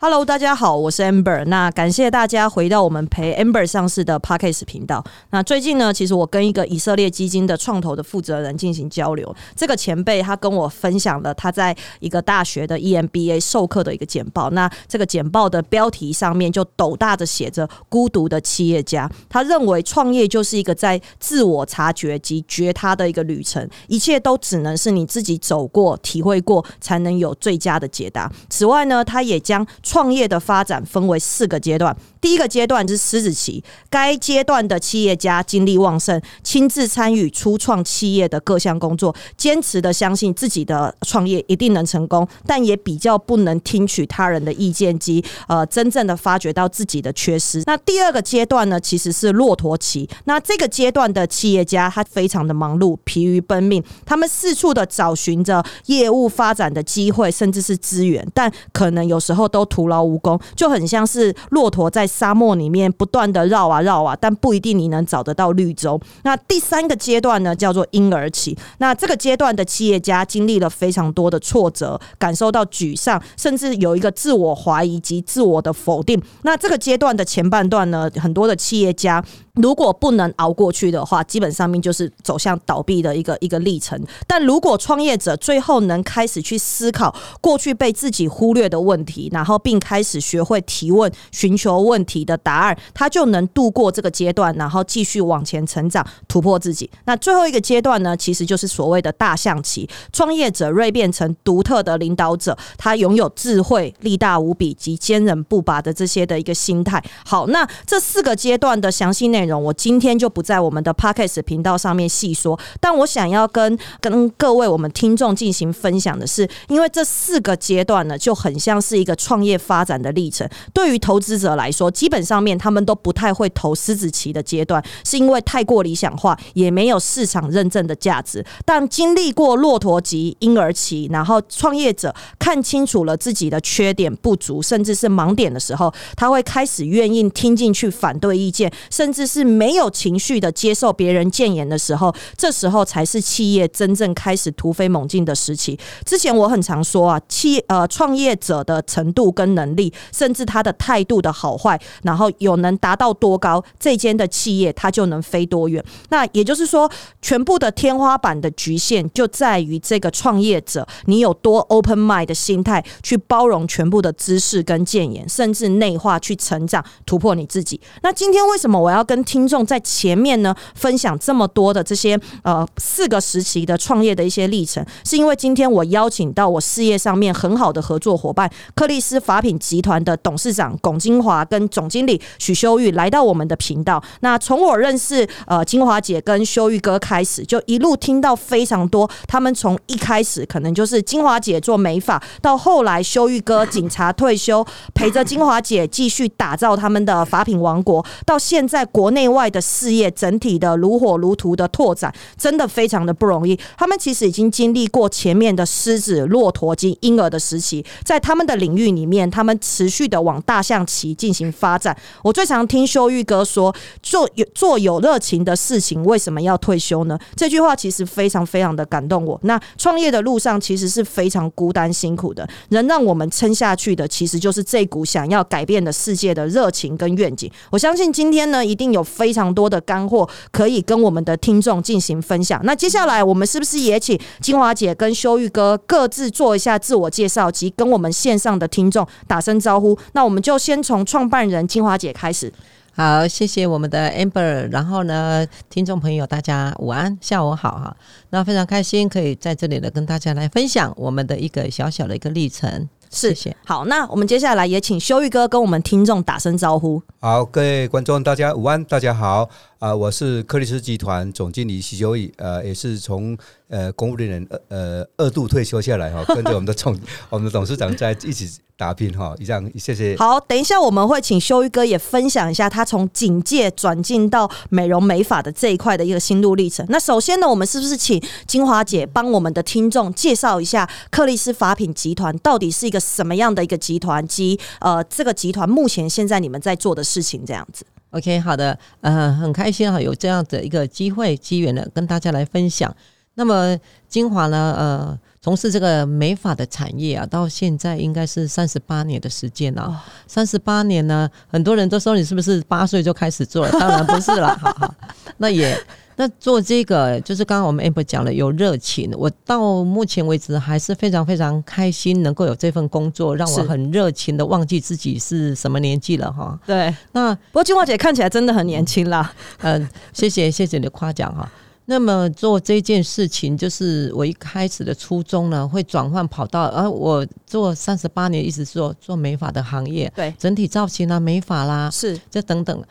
Hello，大家好，我是 Amber。那感谢大家回到我们陪 Amber 上市的 p a r k a s 频道。那最近呢，其实我跟一个以色列基金的创投的负责人进行交流。这个前辈他跟我分享了他在一个大学的 EMBA 授课的一个简报。那这个简报的标题上面就斗大的写着“孤独的企业家”。他认为创业就是一个在自我察觉及觉他的一个旅程，一切都只能是你自己走过、体会过，才能有最佳的解答。此外呢，他也将创业的发展分为四个阶段。第一个阶段是狮子期，该阶段的企业家精力旺盛，亲自参与初创企业的各项工作，坚持的相信自己的创业一定能成功，但也比较不能听取他人的意见及呃真正的发掘到自己的缺失。那第二个阶段呢，其实是骆驼期。那这个阶段的企业家他非常的忙碌，疲于奔命，他们四处的找寻着业务发展的机会，甚至是资源，但可能有时候都徒劳无功，就很像是骆驼在沙漠里面不断的绕啊绕啊，但不一定你能找得到绿洲。那第三个阶段呢，叫做婴儿期。那这个阶段的企业家经历了非常多的挫折，感受到沮丧，甚至有一个自我怀疑及自我的否定。那这个阶段的前半段呢，很多的企业家。如果不能熬过去的话，基本上面就是走向倒闭的一个一个历程。但如果创业者最后能开始去思考过去被自己忽略的问题，然后并开始学会提问、寻求问问题的答案，他就能度过这个阶段，然后继续往前成长、突破自己。那最后一个阶段呢，其实就是所谓的大象棋，创业者锐变成独特的领导者，他拥有智慧、力大无比及坚韧不拔的这些的一个心态。好，那这四个阶段的详细内容。我今天就不在我们的 p o c k s t 频道上面细说，但我想要跟跟各位我们听众进行分享的是，因为这四个阶段呢，就很像是一个创业发展的历程。对于投资者来说，基本上面他们都不太会投狮子棋的阶段，是因为太过理想化，也没有市场认证的价值。但经历过骆驼级、婴儿期，然后创业者看清楚了自己的缺点、不足，甚至是盲点的时候，他会开始愿意听进去反对意见，甚至是。是没有情绪的接受别人谏言的时候，这时候才是企业真正开始突飞猛进的时期。之前我很常说啊，企呃创业者的程度跟能力，甚至他的态度的好坏，然后有能达到多高，这间的企业它就能飞多远。那也就是说，全部的天花板的局限就在于这个创业者，你有多 open mind 的心态去包容全部的知识跟谏言，甚至内化去成长突破你自己。那今天为什么我要跟听众在前面呢，分享这么多的这些呃四个时期的创业的一些历程，是因为今天我邀请到我事业上面很好的合作伙伴克利斯法品集团的董事长龚金华跟总经理许修玉来到我们的频道。那从我认识呃金华姐跟修玉哥开始，就一路听到非常多，他们从一开始可能就是金华姐做美发，到后来修玉哥警察退休，陪着金华姐继续打造他们的法品王国，到现在国内。外的事业整体的如火如荼的拓展，真的非常的不容易。他们其实已经经历过前面的狮子、骆驼及婴儿的时期，在他们的领域里面，他们持续的往大象期进行发展。我最常听修玉哥说：“做有做有热情的事情，为什么要退休呢？”这句话其实非常非常的感动我。那创业的路上其实是非常孤单辛苦的，能让我们撑下去的，其实就是这股想要改变的世界的热情跟愿景。我相信今天呢，一定有。非常多的干货可以跟我们的听众进行分享。那接下来我们是不是也请金华姐跟修玉哥各自做一下自我介绍，及跟我们线上的听众打声招呼？那我们就先从创办人金华姐开始。好，谢谢我们的 Amber。然后呢，听众朋友大家午安，下午好哈。那非常开心可以在这里呢跟大家来分享我们的一个小小的一个历程。谢谢，好，那我们接下来也请修玉哥跟我们听众打声招呼。好，各位观众，大家午安，大家好啊，我是克里斯集团总经理徐修义，呃，也是从呃公务人员呃二度退休下来哈，跟着我们的总 我们的董事长在一起。打拼哈，一样谢谢。好，等一下我们会请修一哥也分享一下他从警戒转进到美容美发的这一块的一个心路历程。那首先呢，我们是不是请金华姐帮我们的听众介绍一下克利斯法品集团到底是一个什么样的一个集团，及呃这个集团目前现在你们在做的事情这样子？OK，好的，呃，很开心哈，有这样的一个机会机缘呢，跟大家来分享。那么金华呢，呃。从事这个美发的产业啊，到现在应该是三十八年的时间了、哦三十八年呢，很多人都说你是不是八岁就开始做了？当然不是啦，哈哈，那也那做这个就是刚刚我们 amber 讲了有热情，我到目前为止还是非常非常开心，能够有这份工作，让我很热情的忘记自己是什么年纪了哈。对。那不过金华姐看起来真的很年轻啦，嗯，谢谢谢谢你的夸奖哈。那么做这件事情，就是我一开始的初衷呢，会转换跑道。而、我做三十八年，一直做做美发的行业，对，整体造型啊、美发啦，是这等等，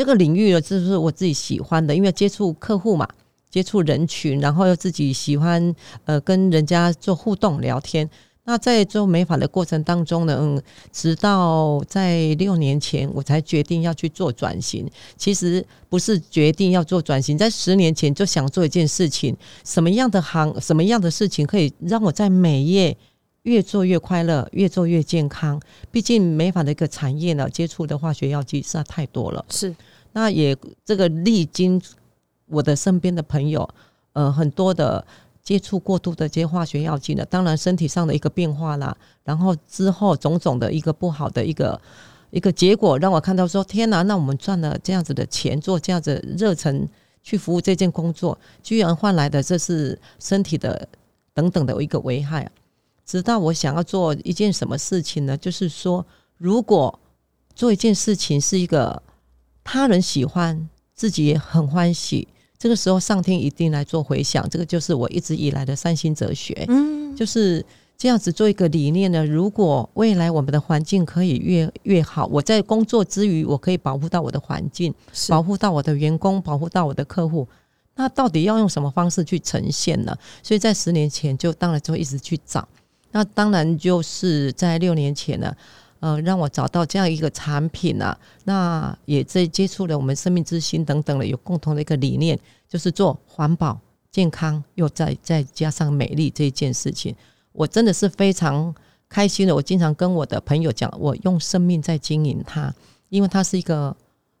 这个领域呢，就是我自己喜欢的，因为接触客户嘛，接触人群，然后又自己喜欢呃跟人家做互动聊天。那在做美发的过程当中呢，嗯，直到在六年前我才决定要去做转型。其实不是决定要做转型，在十年前就想做一件事情，什么样的行，什么样的事情可以让我在美业越做越快乐，越做越健康。毕竟美发的一个产业呢，接触的化学药剂实在太多了。是，那也这个历经我的身边的朋友，呃，很多的接触过度的这些化学药剂呢，当然身体上的一个变化啦，然后之后种种的一个不好的一个一个结果，让我看到说，天哪，那我们赚了这样子的钱，做这样子热忱去服务这件工作，居然换来的这是身体的等等的一个危害啊。直到我想要做一件什么事情呢？就是说，如果做一件事情是一个他人喜欢，自己也很欢喜，这个时候上天一定来做回响。这个就是我一直以来的三星哲学，嗯，就是这样子做一个理念呢。如果未来我们的环境可以越越好，我在工作之余，我可以保护到我的环境，是保护到我的员工，保护到我的客户。那到底要用什么方式去呈现呢？所以在十年前就当然就一直去找。那当然就是在六年前呢，呃，让我找到这样一个产品啊，那也在接触了我们生命之星等等的有共同的一个理念，就是做环保、健康，又再再加上美丽这一件事情，我真的是非常开心的。我经常跟我的朋友讲，我用生命在经营它，因为它是一个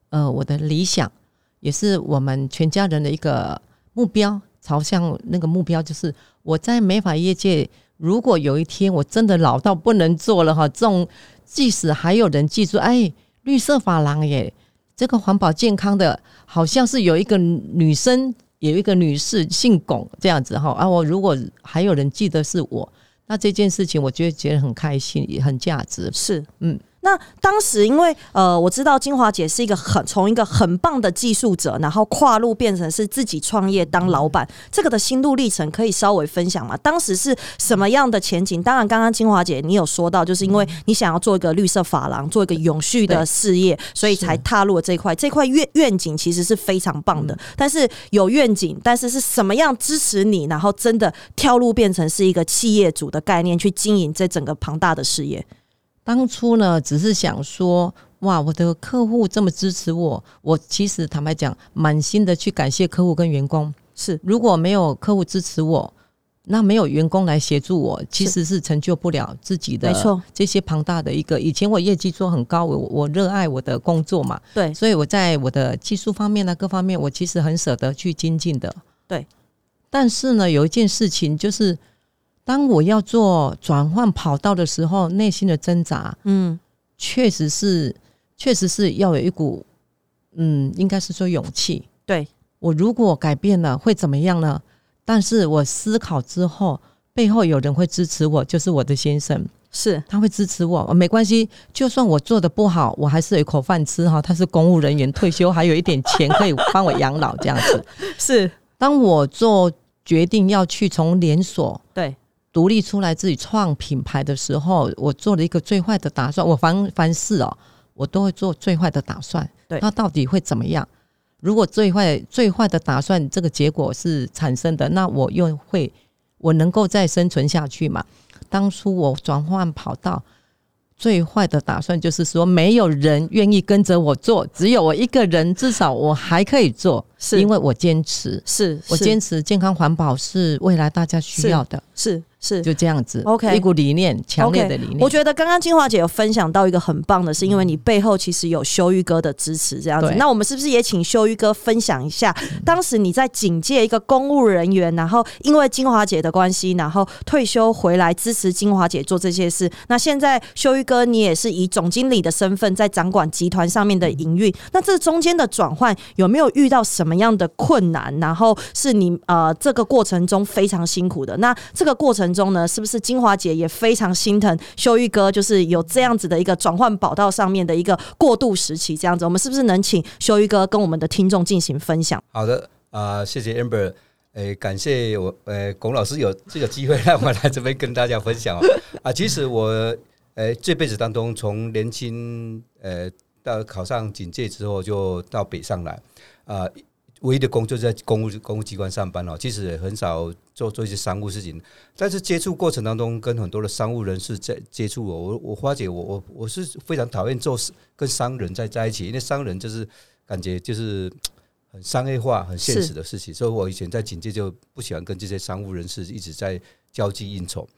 呃我的理想，也是我们全家人的一个目标，朝向那个目标就是我在美发业界。如果有一天我真的老到不能做了哈，这种即使还有人记住，哎，绿色发廊耶，这个环保健康的，好像是有一个女生，有一个女士姓龚这样子哈啊，我如果还有人记得是我，那这件事情我就会觉得很开心，也很价值。是，嗯。那当时因为呃，我知道金华姐是一个很从一个很棒的技术者，然后跨入变成是自己创业当老板，这个的心路历程可以稍微分享吗？当时是什么样的前景？当然，刚刚金华姐你有说到，就是因为你想要做一个绿色发廊，做一个永续的事业，所以才踏入了这一块。这块愿愿景其实是非常棒的，但是有愿景，但是是什么样支持你，然后真的跳入变成是一个企业主的概念去经营这整个庞大的事业？当初呢，只是想说，哇，我的客户这么支持我，我其实坦白讲，满心的去感谢客户跟员工。是如果没有客户支持我，那没有员工来协助我，其实是成就不了自己的没错，这些庞大的一个。以前我业绩做很高，我我热爱我的工作嘛，对，所以我在我的技术方面呢，各方面我其实很舍得去精进的。对，但是呢，有一件事情就是，当我要做转换跑道的时候，内心的挣扎，嗯，确实是，确实是要有一股，嗯，应该是说勇气。对，我如果改变了，会怎么样呢？但是我思考之后，背后有人会支持我，就是我的先生，是他会支持我，呃没关系，就算我做的不好，我还是有一口饭吃哈。他是公务人员，退休还有一点钱可以帮我养老这样子。是，当我做决定要去从连锁对，独立出来自己创品牌的时候，我做了一个最坏的打算。我凡凡事哦，我都会做最坏的打算。对那到底会怎么样？如果最坏最坏的打算这个结果是产生的，那我又会我能够再生存下去吗？当初我转换跑道。最坏的打算就是说，没有人愿意跟着我做，只有我一个人，至少我还可以做，是因为我坚持。是，是我坚持健康环保是未来大家需要的。是是就这样子。OK 一股理念，强烈的理念。我觉得刚刚金华姐有分享到一个很棒的，是因为你背后其实有修玉哥的支持，这样子。那我们是不是也请修玉哥分享一下，当时你在警界一个公务人员，然后因为金华姐的关系，然后退休回来支持金华姐做这些事。那现在修玉哥，你也是以总经理的身份在掌管集团上面的营运，那这中间的转换有没有遇到什么样的困难？然后是你呃这个过程中非常辛苦的。那这个过程中呢，是不是金华姐也非常心疼修玉哥，就是有这样子的一个转换跑道上面的一个过渡时期？这样子，我们是不是能请修玉哥跟我们的听众进行分享？好的啊、谢谢 Amber，诶、感谢我呃龚老师有这个机会让我来这边跟大家分享哦。啊，其实我呃这辈子当中，从年轻呃到考上警戒之后，就到北上来啊。唯一的工作就在公务公务机关上班哦，其实也很少做做一些商务事情，但是接触过程当中，跟很多的商务人士在接触我，我我发觉我我我是非常讨厌做事跟商人在在一起，因为商人就是感觉就是很商业化、很现实的事情，所以我以前在警界就不喜欢跟这些商务人士一直在交际应酬。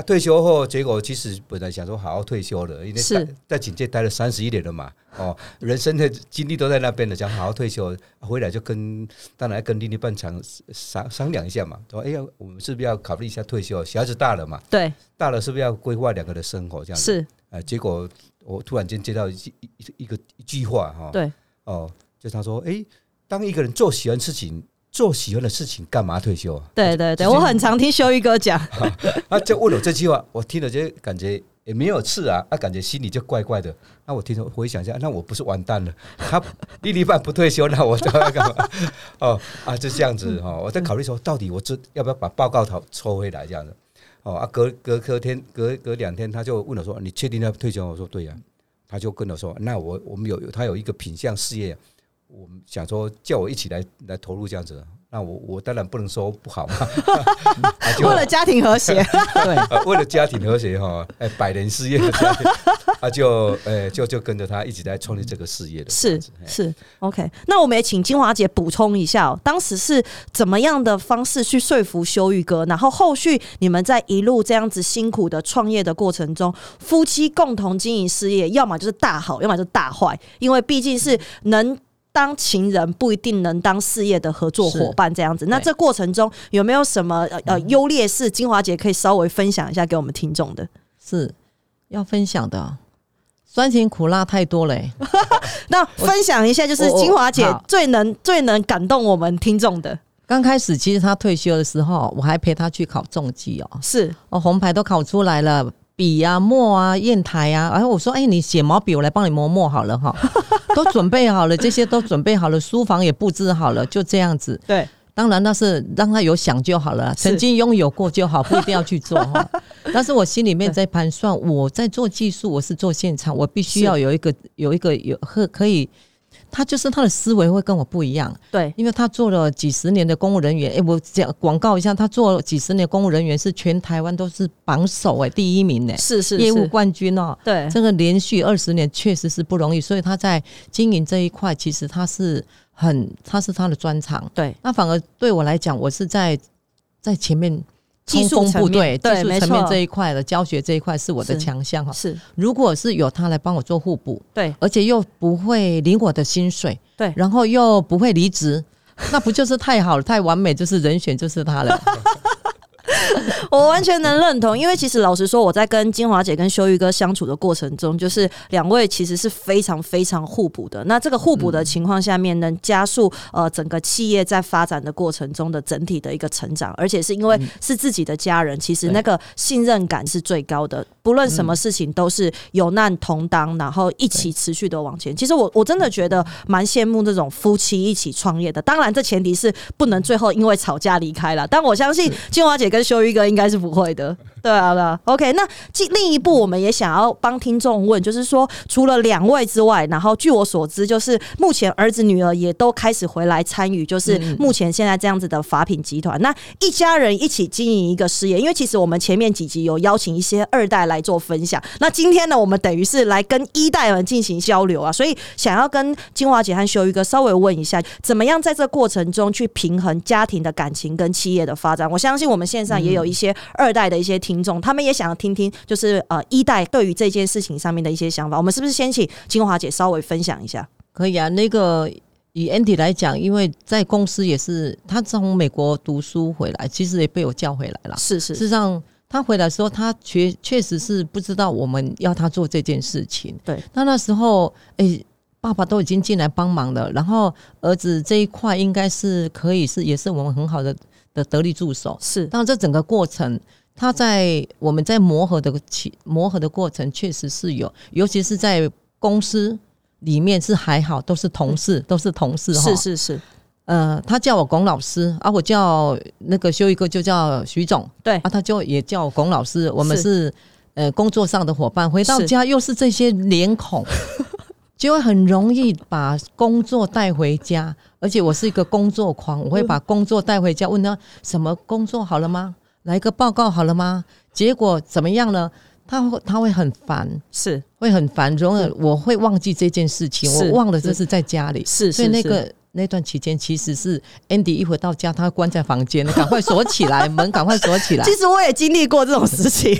啊，退休后，结果其实本来想说好好退休了，因为是在在警界待了三十一年了嘛，哦，人生的经历都在那边了，想好好退休，回来就跟当然跟另一半商商商量一下嘛，说哎呀，我们是不是要考虑一下退休？小孩子大了嘛，对，大了是不是要规划两个的生活这样子？是，呃，结果我突然间接到一句一一一个一句话哈，对，哦，就他说，哎、当一个人做喜欢事情，做喜欢的事情，干嘛退休啊？对对对，我很常听修一哥讲，他，就问我这句话，我听了就感觉也没有刺啊，啊，感觉心里就怪怪的。那我听着回想一下，那我不是完蛋了？他另一半不退休，那我都要干嘛？哦啊，就这样子哈、哦，我在考虑说，到底我这要不要把报告抽抽回来这样子？哦啊，隔隔隔天隔隔两天，他就问我说：“你确定要退休？”我说：“对呀、他就跟我说：“那我我们有他有一个品相事业，我们想说叫我一起来来投入这样子。那我我当然不能说不好嘛，啊 为了家庭和谐，对，呃，为了家庭和谐哈，哎，百年事业的家庭，他就呃就就跟着他一起来创立这个事业的，是是。OK，那我们也请金华姐补充一下、哦，当时是怎么样的方式去说服修玉哥，然后后续你们在一路这样子辛苦的创业的过程中，夫妻共同经营事业，要么就是大好，要么就是大坏，因为毕竟是能。当情人不一定能当事业的合作伙伴这样子，那对。这过程中有没有什么呃呃优劣势？金华姐可以稍微分享一下给我们听众的。是要分享的。酸甜苦辣太多了、欸，那分享一下，就是金华姐最能最能感动我们听众的。刚开始其实她退休的时候，我还陪她去考重技哦，是。哦，红牌都考出来了，笔啊、墨啊、砚台啊，然后我说，哎、你写毛笔，我来帮你磨墨好了哈，都准备好了，这些都准备好了，书房也布置好了，就这样子。对，当然那是让他有想就好了，曾经拥有过就好，不一定要去做哈。但是我心里面在盘算，我在做技术，我是做现场，我必须要有一个有一个有可可以，他就是他的思维会跟我不一样。对，因为他做了几十年的公务人员，哎、我讲广告一下，他做了几十年公务人员是全台湾都是榜首哎、第一名呢、是是。业务冠军哦、对，这个连续二十年确实是不容易，所以他在经营这一块，其实他是很，他是他的专长。对，那反而对我来讲，我是在在前面技术层面队，对没技术层面错这一块的教学这一块是我的强项哈。是，如果是有他来帮我做互补，对而且又不会领我的薪水，对然后又不会离职，那不就是太好了，太完美，就是人选就是他了。我完全能认同，因为其实老实说，我在跟金华姐跟修玉哥相处的过程中，就是两位其实是非常非常互补的。那这个互补的情况下面，能加速呃整个企业在发展的过程中的整体的一个成长，而且是因为是自己的家人，其实那个信任感是最高的。不论什么事情都是有难同当，然后一起持续的往前。其实我我真的觉得蛮羡慕这种夫妻一起创业的。当然，这前提是不能最后因为吵架离开了。但我相信金华姐跟修一哥应该是不会的。对啊，对啊。OK，那进另一步，我们也想要帮听众问，就是说，除了两位之外，然后据我所知，就是目前儿子女儿也都开始回来参与，就是目前现在这样子的法品集团，那一家人一起经营一个事业。因为其实我们前面几集有邀请一些二代来做分享，那今天呢，我们等于是来跟一代们进行交流啊，所以想要跟金华姐和修一哥稍微问一下，怎么样在这过程中去平衡家庭的感情跟企业的发展？我相信我们线上也有一些二代的一些听众，他们也想要听听，就是呃一代对于这件事情上面的一些想法。我们是不是先请金华姐稍微分享一下？可以啊，那个以 Andy 来讲，因为在公司也是他从美国读书回来，其实也被我叫回来了。是是，事实上他回来的时候，他确确实是不知道我们要他做这件事情。对，那那时候哎。爸爸都已经进来帮忙了，然后儿子这一块应该是可以是也是我们很好的的得力助手。是，但这整个过程，他在我们在磨合的起磨合的过程，确实是有，尤其是在公司里面是还好，都是同事，都是同事哈。是是是，呃，他叫我龚老师，啊，我叫那个修一哥就叫徐总，对，啊，他就也叫龚老师，我们是呃工作上的伙伴，回到家又是这些脸孔。就会很容易把工作带回家，而且我是一个工作狂，我会把工作带回家，问他什么工作好了吗？来个报告好了吗？结果怎么样呢？他会他会很烦，是会很烦，容易我会忘记这件事情，我忘了这是在家里，是所以那个。那段期间其实是 Andy 一回到家，他关在房间，赶快锁起来，门赶快锁起来。其实我也经历过这种事情，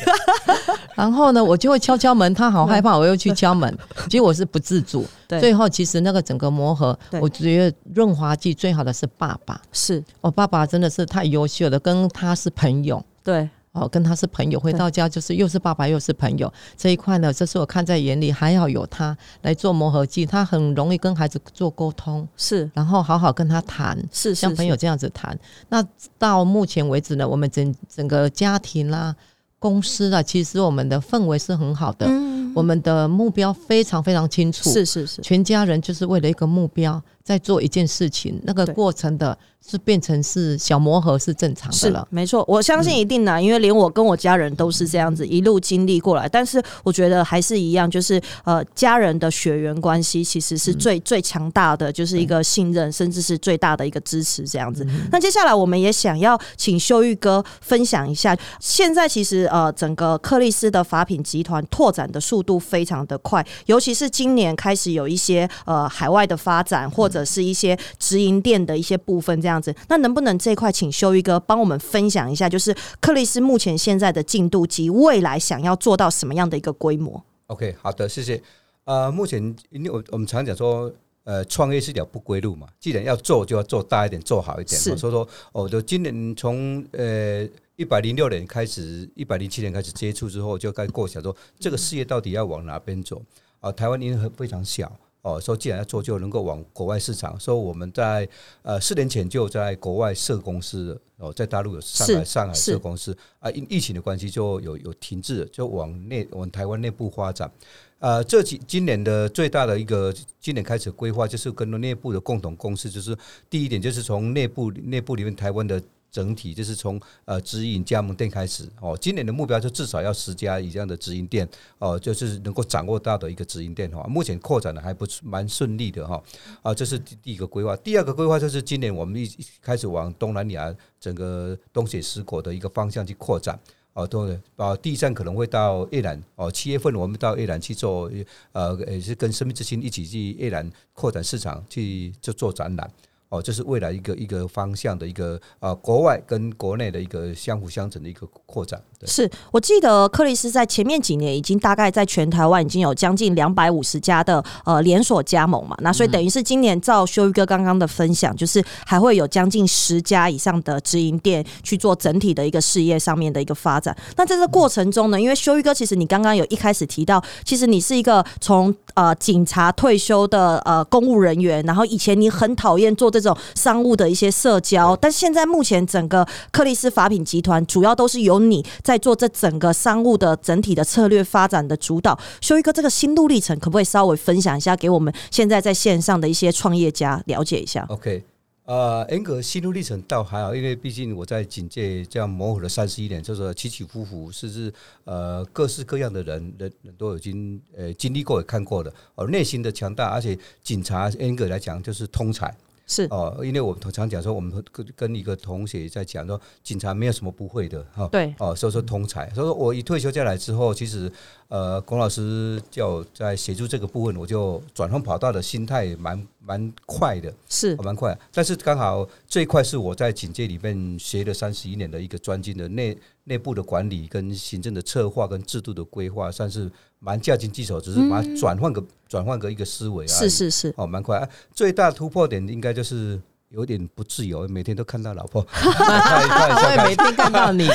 然后呢，我就会敲敲门，他好害怕，我又去敲门，结果我是不自主。最后其实那个整个磨合，我觉得润滑剂最好的是爸爸，是我爸爸真的是太优秀了，跟他是朋友。对。哦，跟他是朋友，回到家就是又是爸爸又是朋友这一块呢，这是我看在眼里，还要有他来做磨合剂，他很容易跟孩子做沟通，是，然后好好跟他谈，是像朋友这样子谈。那到目前为止呢，我们整整个家庭啦、公司啊，其实我们的氛围是很好的，嗯，我们的目标非常非常清楚，是是是，全家人就是为了一个目标在做一件事情，那个过程的。是变成是小磨合是正常的了，没错，我相信一定的，因为连我跟我家人都是这样子一路经历过来。但是我觉得还是一样，就是呃，家人的血缘关系其实是最最强大的，就是一个信任，甚至是最大的一个支持这样子。那接下来我们也想要请修玉哥分享一下，现在其实呃，整个克利斯的法品集团拓展的速度非常的快，尤其是今年开始有一些呃海外的发展，或者是一些直营店的一些部分这样子。那能不能这块请修一哥帮我们分享一下，就是克里斯目前现在的进度及未来想要做到什么样的一个规模？OK，好的，谢谢。呃，目前因为我我们常讲说，呃，创业是一条不归路嘛，既然要做，就要做大一点，做好一点。所以说，哦，就今年从呃一百零六年开始，一百零七年开始接触之后，就该过想说这个事业到底要往哪边走啊？台湾因为非常小。哦，说既然要做，就能够往国外市场。说我们在呃四年前就在国外设公司哦，在大陆有上海上海设公司啊，因疫情的关系就有有停滞，就往内往台湾内部发展。呃，这几今年的最大的一个今年开始规划，就是跟内部的共同公司，就是第一点就是从内部内部里面台湾的。整体就是从呃直营加盟店开始哦，今年的目标就至少要十家以上的直营店哦，就是能够掌握到的一个直营店哈。目前扩展的还不是蛮顺利的哈啊，这是第第一个规划。第二个规划就是今年我们一开始往东南亚整个东协十国的一个方向去扩展哦，对啊，第一站可能会到越南哦，七月份我们到越南去做呃也是跟生命之星一起去越南扩展市场去就做展览。哦，这是未来一个一个方向的一个呃，国外跟国内的一个相辅相成的一个扩展。是我记得克里斯在前面几年已经大概在全台湾已经有将近两百五十家的呃连锁加盟嘛，那所以等于是今年照修一哥刚刚的分享，就是还会有将近十家以上的直营店去做整体的一个事业上面的一个发展。那在这过程中呢，因为修一哥其实你刚刚有一开始提到，其实你是一个从呃警察退休的呃公务人员，然后以前你很讨厌做这种商务的一些社交，但现在目前整个克里斯法品集团主要都是由你。在做这整个商务的整体的策略发展的主导，修一哥这个心路历程，可不可以稍微分享一下，给我们现在在线上的一些创业家了解一下？OK，呃，严格心路历程倒还好，因为毕竟我在警界这样磨合了三十一年，就是起起伏伏，甚至呃各式各样的人人人都已经呃经历过也看过了，而，内心的强大，而且警察严格来讲就是通才。是哦，因为我们常讲说，我们跟跟一个同学在讲说，警察没有什么不会的哈。对。哦，所以说通才，所以说我一退休下来之后，其实呃，龚老师叫我在协助这个部分，我就转换跑道的心态蛮蛮快的，是蛮快。但是刚好这一块是我在警界里面学了三十一年的一个专精的内内部的管理跟行政的策划跟制度的规划，算是。蛮驾轻就熟，只是把它转换个转换个一个思维啊，是是是，哦，蛮快。啊最大突破点应该就是有点不自由，每天都看到老婆，我也每天看到你，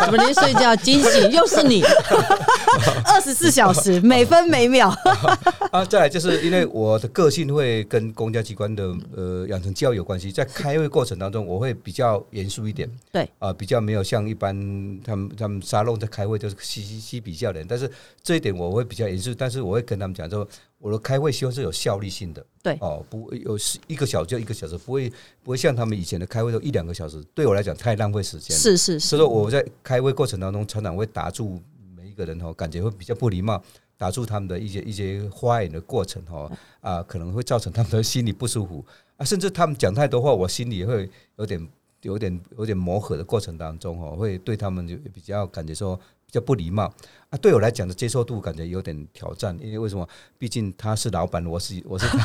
怎么连睡觉惊醒又是你，二十四小时每分每秒。啊，再来就是因为我的个性会跟公家机关的呃养成教育有关系，在开会过程当中，我会比较严肃一点，对。啊，比较没有像一般他们他们沙龙在开会就是嘻嘻嘻比较的，但是这一点我会比较严肃，但是我会跟他们讲说，我的开会希望是有效率性的，对。哦，不有一个小时就一个小时，不会不会像他们以前的开会都一两个小时，对我来讲太浪费时间，是是是，所以说我在开会过程当中，常常会打住每一个人哦，感觉会比较不礼貌。打住他们的一些一些发言的过程哈啊，可能会造成他们的心理不舒服。啊，甚至他们讲太多话，我心里会有点有点有点磨合的过程当中哈，会对他们就比较感觉说比较不礼貌。啊，对我来讲的接受度感觉有点挑战，因为为什么？毕竟他是老板，我是我是。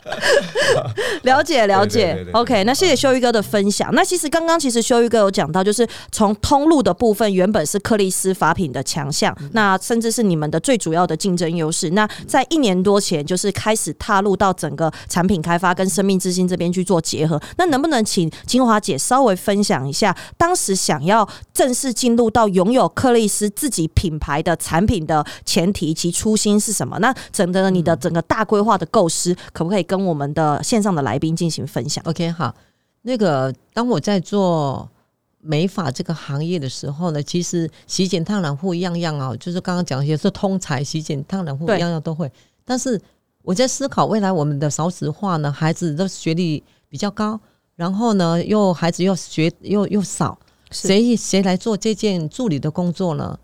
了解了解，OK。那谢谢修一哥的分享。那其实刚刚其实修一哥有讲到，就是从通路的部分，原本是克利斯法品的强项，那甚至是你们的最主要的竞争优势。那在一年多前，就是开始踏入到整个产品开发跟生命之星这边去做结合。那能不能请清华姐稍微分享一下，当时想要正式进入到拥有克利斯自己品牌的产品的前提及初心是什么？那整个你的整个大规划的构思，可不可以跟我们的线上的来宾进行分享？OK，好。那个当我在做美发这个行业的时候呢，其实洗剪烫染护样样啊，就是刚刚讲也是通才，洗剪烫染护样样都会。但是我在思考未来我们的少子化呢，孩子的学历比较高，然后呢又孩子又学又又少，谁谁来做这件助理的工作呢？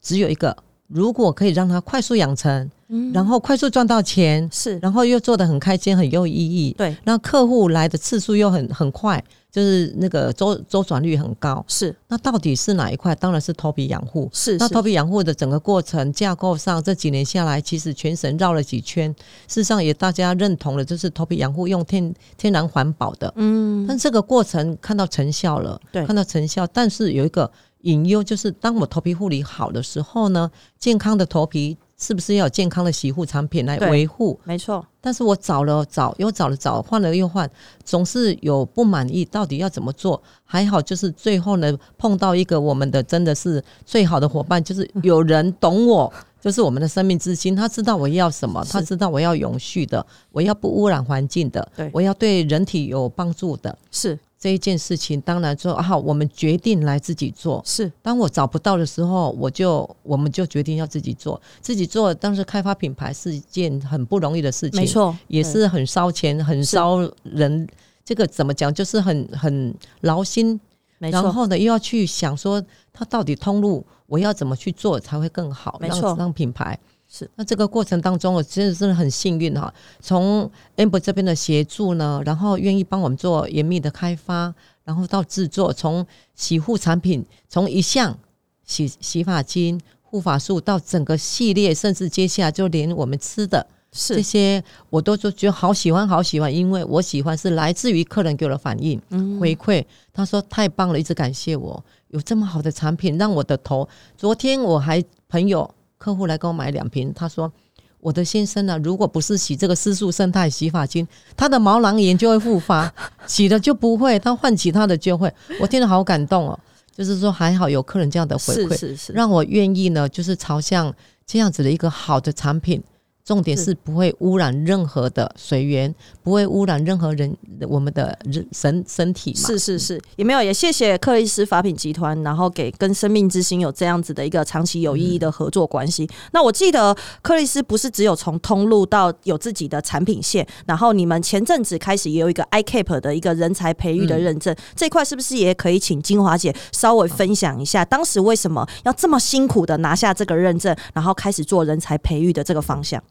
只有一个，如果可以让他快速养成，嗯，然后快速赚到钱，是，然后又做的很开心，很有意义，对，让客户来的次数又很很快，就是那个周周转率很高，是。那到底是哪一块？当然是头皮养护，是。那头皮养护的整个过程架构上，这几年下来，其实全省绕了几圈，事实上也大家认同了，就是头皮养护用天天然环保的，嗯。但这个过程看到成效了，对，看到成效，但是有一个。隐忧就是，当我头皮护理好的时候呢，健康的头皮是不是要有健康的洗护产品来维护？没错。但是我找了找，又找了找，换了又换，总是有不满意，到底要怎么做？还好，就是最后呢，碰到一个我们的真的是最好的伙伴，就是 有人懂我，就是我们的生命之心，他知道我要什么，他知道我要永续的，我要不污染环境的，对，我要对人体有帮助的，是。这一件事情，当然说好，我们决定来自己做。是，当我找不到的时候，我就我们就决定要自己做。自己做，当时开发品牌是一件很不容易的事情，没错，也是很烧钱、很烧人。这个怎么讲，就是很很劳心。然后呢，又要去想说，它到底通路我要怎么去做才会更好？没错，让品牌。是，那这个过程当中，我真的真的很幸运哈。从 amber 这边的协助呢，然后愿意帮我们做严密的开发，然后到制作，从洗护产品，从一项洗洗发精、护发素到整个系列，甚至接下来就连我们吃的是这些，我都就觉得好喜欢，好喜欢，因为我喜欢是来自于客人给我的反应回馈。他说太棒了，一直感谢我有这么好的产品，让我的头。昨天我还朋友。客户来给我买两瓶，他说：“我的先生呢，如果不是洗这个私素生态洗发精，他的毛囊炎就会复发，洗了就不会，他换其他的就会。”我听了好感动哦，就是说还好有客人这样的回馈，是是是，让我愿意呢，就是朝向这样子的一个好的产品重点是是不会污染任何的水源，不会污染任何人我们的人身身体嘛。是是是，也没有，也谢谢克里斯法品集团，然后给跟生命之星有这样子的一个长期有意义的合作关系。那我记得克里斯不是只有从通路到有自己的产品线，然后你们前阵子开始也有一个 ICAP 的一个人才培育的认证，这块是不是也可以请金华姐稍微分享一下，当时为什么要这么辛苦的拿下这个认证，然后开始做人才培育的这个方向？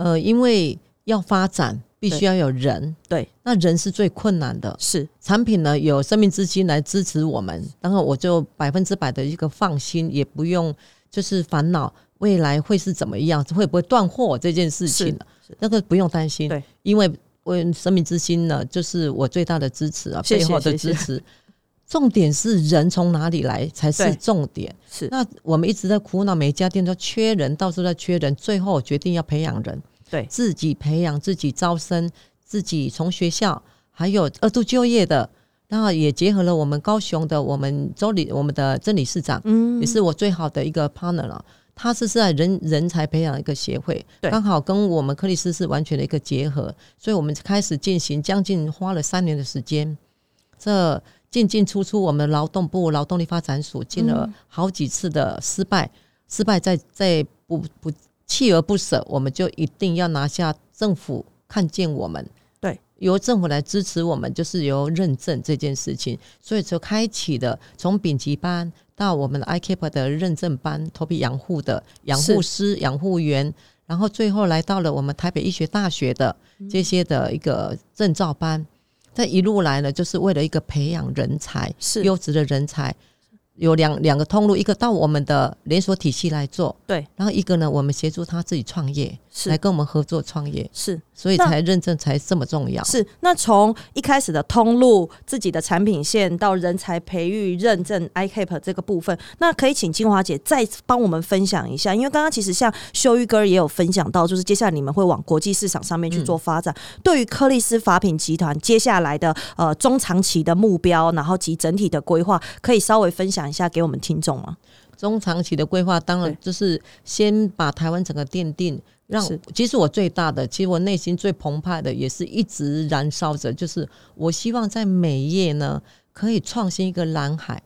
呃，因为要发展，必须要有人，对，那人是最困难的。是产品呢有生命之金来支持我们，然后我就百分之百的一个放心，也不用就是烦恼未来会是怎么样，会不会断货这件事情了，那个不用担心。对，因为为生命之金呢，就是我最大的支持啊，谢谢背后的支持。重点是人从哪里来才是重点。是。那我们一直在苦恼，每一家店都缺人，到处在缺人，最后我决定要培养人，对。自己培养，自己招生，自己从学校还有二度就业的，然后也结合了我们高雄的我们周理我们的郑理事长，嗯。也是我最好的一个 partner 了。他是在人人才培养一个协会，对。刚好跟我们克里斯是完全的一个结合，所以我们开始进行，将近花了三年的时间，这进进出出，我们劳动部劳动力发展署进了好几次的失败，失败在在不不锲而不舍，我们就一定要拿下政府看见我们，对，由政府来支持我们，就是由认证这件事情，所以就开启的从丙级班到我们的 ICAP 的认证班，头皮养护的养护师、养护员，然后最后来到了我们台北医学大学的这些的一个证照班。这一路来呢，就是为了一个培养人才，是。优质的人才，有两两个通路，一个到我们的连锁体系来做，对，然后一个呢，我们协助他自己创业，是。来跟我们合作创业，是所以才认证才这么重要。是，那从一开始的通路、自己的产品线到人才培育认证 ICAP 这个部分，那可以请金华姐再帮我们分享一下，因为刚刚其实像修玉哥也有分享到，就是接下来你们会往国际市场上面去做发展。对于科利斯法品集团接下来的呃中长期的目标，然后及整体的规划，可以稍微分享一下给我们听众吗？中长期的规划，当然就是先把台湾整个奠定，让其实我最大的，其实我内心最澎湃的，也是一直燃烧着，就是我希望在美业呢，可以创新一个蓝海，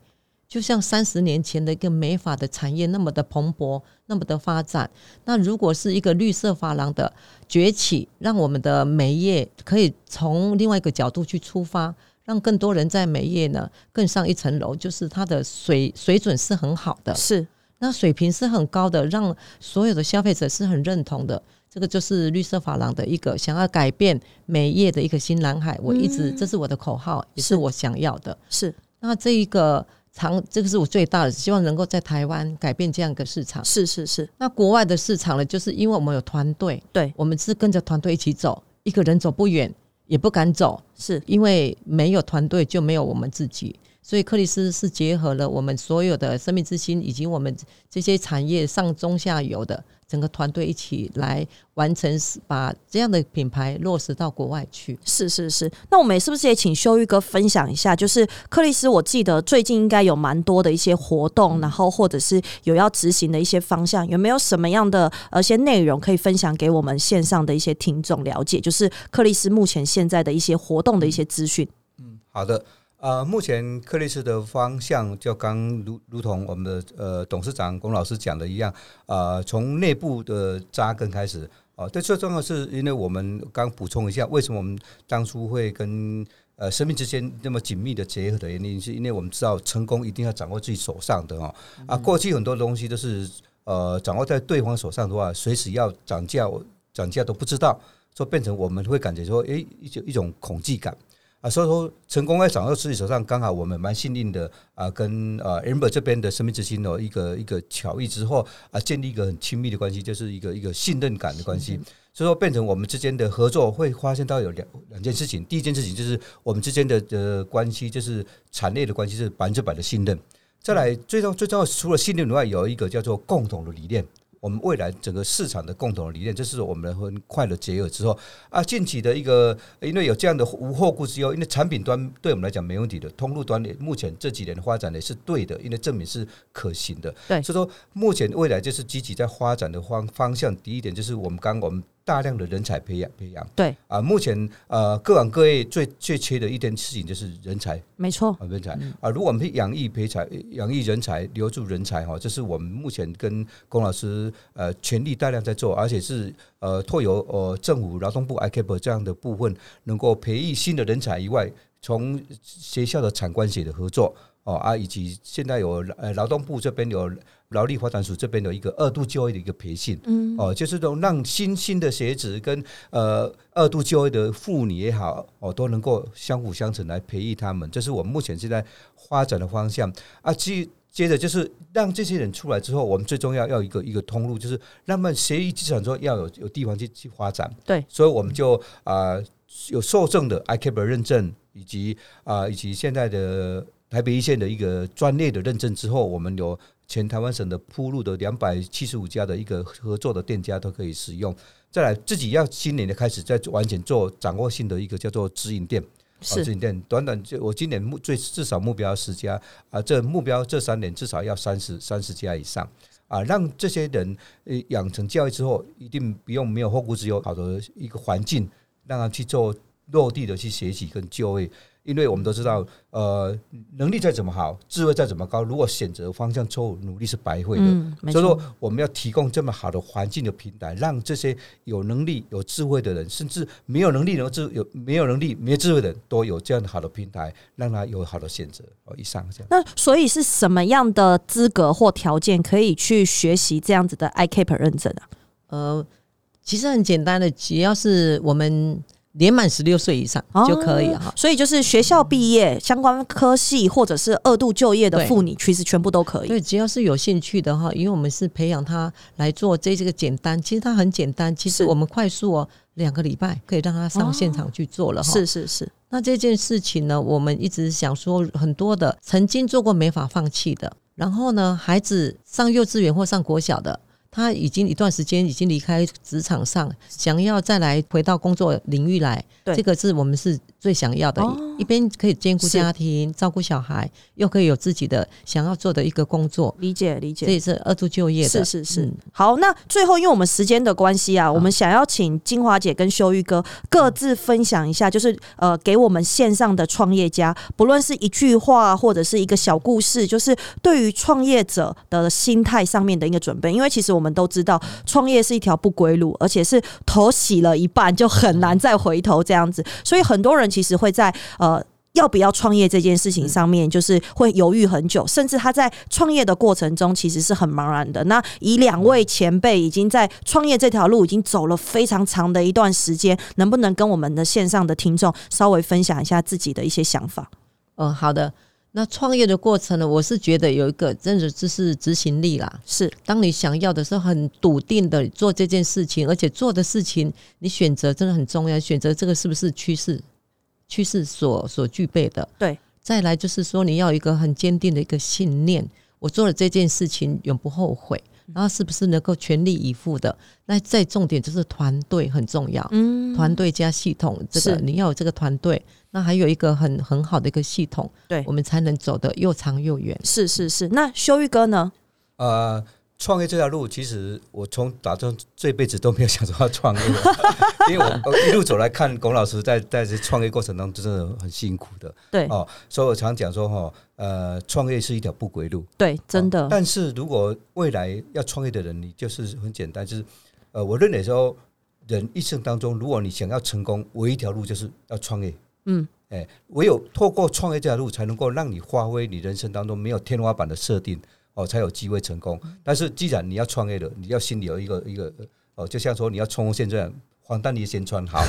就像三十年前的一个美发的产业那么的蓬勃，那么的发展。那如果是一个绿色发廊的崛起，让我们的美业可以从另外一个角度去出发。让更多人在美业呢更上一层楼，就是它的水水准是很好的，是那水平是很高的，让所有的消费者是很认同的。这个就是绿色发廊的一个想要改变美业的一个新蓝海。我一直、这是我的口号，也是是我想要的。是那这一个长，这个是我最大的，希望能够在台湾改变这样一个市场。是是是，那国外的市场呢，就是因为我们有团队，对，我们是跟着团队一起走，一个人走不远，也不敢走，是因为没有团队就没有我们自己，所以克里斯是结合了我们所有的生命之心，以及我们这些产业上中下游的整个团队一起来完成，把这样的品牌落实到国外去。是是是，那我们是不是也请修玉哥分享一下？就是克里斯，我记得最近应该有蛮多的一些活动，然后或者是有要执行的一些方向，有没有什么样的呃些内容可以分享给我们线上的一些听众了解？就是克里斯目前现在的一些活动的一些资讯。嗯好的，呃，目前克里斯的方向就刚如如同我们的呃董事长龚老师讲的一样，呃，从内部的扎根开始。哦，但，最重要的是，因为我们刚补充一下，为什么我们当初会跟呃生命之间那么紧密的结合的原因，是因为我们知道成功一定要掌握自己手上的哦。啊，过去很多东西都是呃掌握在对方手上的话，随时要涨价，涨价都不知道，说变成我们会感觉说，诶，一种一种恐惧感。啊，所以说成功在掌握自己手上，刚好我们蛮幸运的啊，跟啊 Amber 这边的生命之星哦一个一个巧遇之后啊，建立一个很亲密的关系，就是一个一个信任感的关系。所以说变成我们之间的合作，会发现到有两两件事情。第一件事情就是我们之间的的关系，就是产业的关系是百分之百的信任。再来，最重最重要，除了信任以外，有一个叫做共同的理念。我们未来整个市场的共同的理念，这是我们很快的结合之后啊，近期的一个，因为有这样的无后顾之忧，因为产品端对我们来讲没问题的，通路端也目前这几年的发展也是对的，因为证明是可行的。对所以说目前未来就是积极在发展的方方向。第一点就是我们刚我们大量的人才培养培养。对啊，目前呃各行各业最最缺的一件事情就是人才没错，啊，人才啊。如果我们养育培才、养育人才、留住人才哈，这是我们目前跟龚老师呃全力大量在做，而且是呃托由呃政府劳动部 ICAP 这样的部分，能够培育新的人才以外，从学校的产官学的合作哦啊，以及现在有呃劳动部这边有劳力发展署这边有一个二度就业的一个培训，嗯，哦，就是说让新兴的学子跟呃二度就业的妇女也好，哦，都能够相辅相成来培育他们，这是我们目前现在发展的方向。啊。接接着就是让这些人出来之后，我们最重要要一个一个通路，就是让他们学习基础之后要有有地方去去发展，对，所以我们就啊、有受证的 ICAP 认证，以及啊、以及现在的台北一线的一个专业的认证之后，我们有全台湾省的铺路的两百七十五家的一个合作的店家都可以使用。再来，自己要今年的开始在完全做掌握性的一个叫做直营店，啊，是直营店，短短就我今年目最至少目标十家啊，这目标这三年至少要三十三十家以上啊，让这些人呃养成教育之后，一定不用没有后顾之忧，好的一个环境，让他去做落地的去学习跟就业。因为我们都知道，呃，能力再怎么好，智慧再怎么高，如果选择方向错误，努力是白费的。嗯，所以说，，我们要提供这么好的环境的平台，让这些有能力、有智慧的人，甚至没有能力、有智有没有能力、没智慧的人，都有这样的好的平台，让他有好的选择。哦，以上这样。那所以是什么样的资格或条件可以去学习这样子的 ICAP 认证啊？呃，其实很简单的，只要是我们年满十六岁以上就可以哈。所以就是学校毕业相关科系或者是二度就业的妇女，其实全部都可以。对，只要是有兴趣的哈，因为我们是培养她来做这这个简单，其实它很简单，其实我们快速哦，两个礼拜可以让她上现场去做了哈。是是是，那这件事情呢，我们一直想说，很多的曾经做过没法放弃的，然后呢，孩子上幼稚园或上国小的，他已经一段时间已经离开职场上，想要再来回到工作领域来，对这个是我们是最想要的，哦一一边可以兼顾家庭、照顾小孩，又可以有自己的想要做的一个工作，理解理解。这也是二度就业的。是是是，嗯好，那最后因为我们时间的关系啊，我们想要请金华姐跟修玉哥各自分享一下，就是呃，给我们线上的创业家，不论是一句话或者是一个小故事，就是对于创业者的心态上面的一个准备。因为其实我们我们都知道，创业是一条不归路，而且是头洗了一半就很难再回头这样子，所以很多人其实会在呃。要不要创业这件事情上面，就是会犹豫很久，甚至他在创业的过程中其实是很茫然的。那以两位前辈已经在创业这条路已经走了非常长的一段时间，能不能跟我们的线上的听众稍微分享一下自己的一些想法？嗯、好的。那创业的过程呢，我是觉得有一个真的就是执行力啦。是当你想要的时候，很笃定的做这件事情，而且做的事情，你选择真的很重要。选择这个是不是趋势？趋势所所具备的。对。再来就是说，你要有一个很坚定的一个信念，我做了这件事情永不后悔。然后是不是能够全力以赴的？那再重点就是团队很重要，嗯，团队加系统，这个你要有这个团队，那还有一个很很好的一个系统，对我们才能走得又长又远。是是是。那修玉哥呢？呃，创业这条路，其实我从打从这辈子都没有想说要创业，因为我我一路走来看龚老师在在这创业过程当中，真的很辛苦的对哦。所以我常讲说哈，呃，创业是一条不归路，对，真的哦但是如果未来要创业的人，你就是很简单，就是呃，我认为说，人一生当中，如果你想要成功，唯一一条路就是要创业。嗯，哎，唯有透过创业这条路，才能够让你发挥你人生当中没有天花板的设定，哦，才有机会成功。但是既然你要创业了，你要心里有一个一个哦，就像说你要冲锋陷阵。黄蛋你先穿好，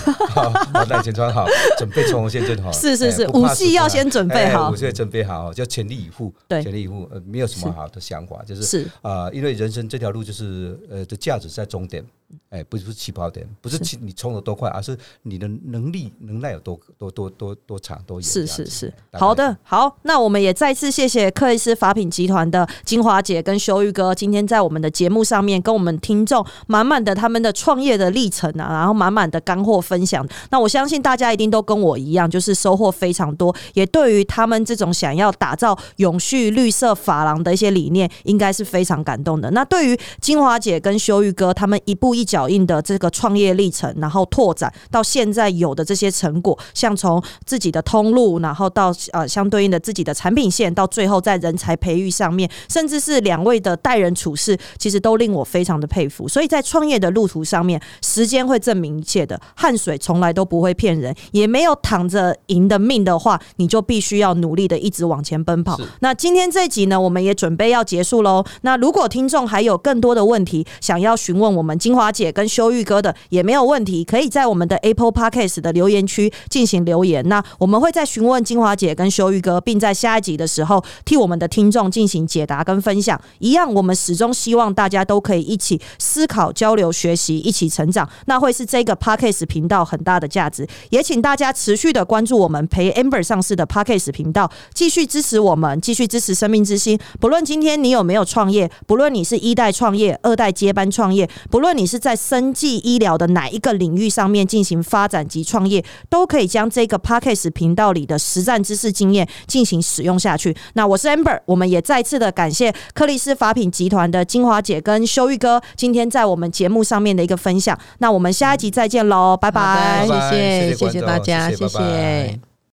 防弹衣先穿好，准备冲锋陷阵好。是是是，哎不怕武器要先准备好哎武。器准备好，就全力以赴，对全力以赴，呃，没有什么好的想法，就是是啊、因为人生这条路就是呃的价值在终点，哎，不是起跑点，不是是起你冲的多快，而是你的能力能耐有多多多多多长多远。是是是，好的，好，那我们也再次谢谢克里斯法品集团的金华姐跟修玉哥，今天在我们的节目上面跟我们听众满满的他们的创业的历程啊，然后满满的干货分享。那我相信大家一定都跟我一样，就是收获非常多，也对于他们这种想要打造永续绿色发廊的一些理念，应该是非常感动的。那对于金华姐跟修玉哥他们一步一脚脚印的这个创业历程，然后拓展到现在有的这些成果，像从自己的通路，然后到呃相对应的自己的产品线，到最后在人才培育上面，甚至是两位的待人处事，其实都令我非常的佩服。所以在创业的路途上面，时间会证明一切的，汗水从来都不会骗人，也没有躺着赢的命的话，你就必须要努力的一直往前奔跑。那今天这集呢，我们也准备要结束喽。那如果听众还有更多的问题想要询问我们金华华姐跟修玉哥的，也没有问题，可以在我们的 Apple Podcast 的留言区进行留言。那我们会在询问金华姐跟修玉哥，并在下一集的时候替我们的听众进行解答跟分享。一样，我们始终希望大家都可以一起思考、交流、学习，一起成长，那会是这个 Podcast 频道很大的价值。也请大家持续的关注我们陪 Amber 上市的 Podcast 频道，继续支持我们，继续支持生命之星。不论今天你有没有创业，不论你是一代创业、二代接班创业，不论你是在生计医疗的哪一个领域上面进行发展及创业，都可以将这个 Podcast 频道里的实战知识经验进行使用下去。那我是 Amber，我们也再次的感谢克里斯法品集团的金华姐跟修玉哥今天在我们节目上面的一个分享。那我们下一集再见喽，拜拜。谢谢谢谢大家，谢谢谢拜拜谢。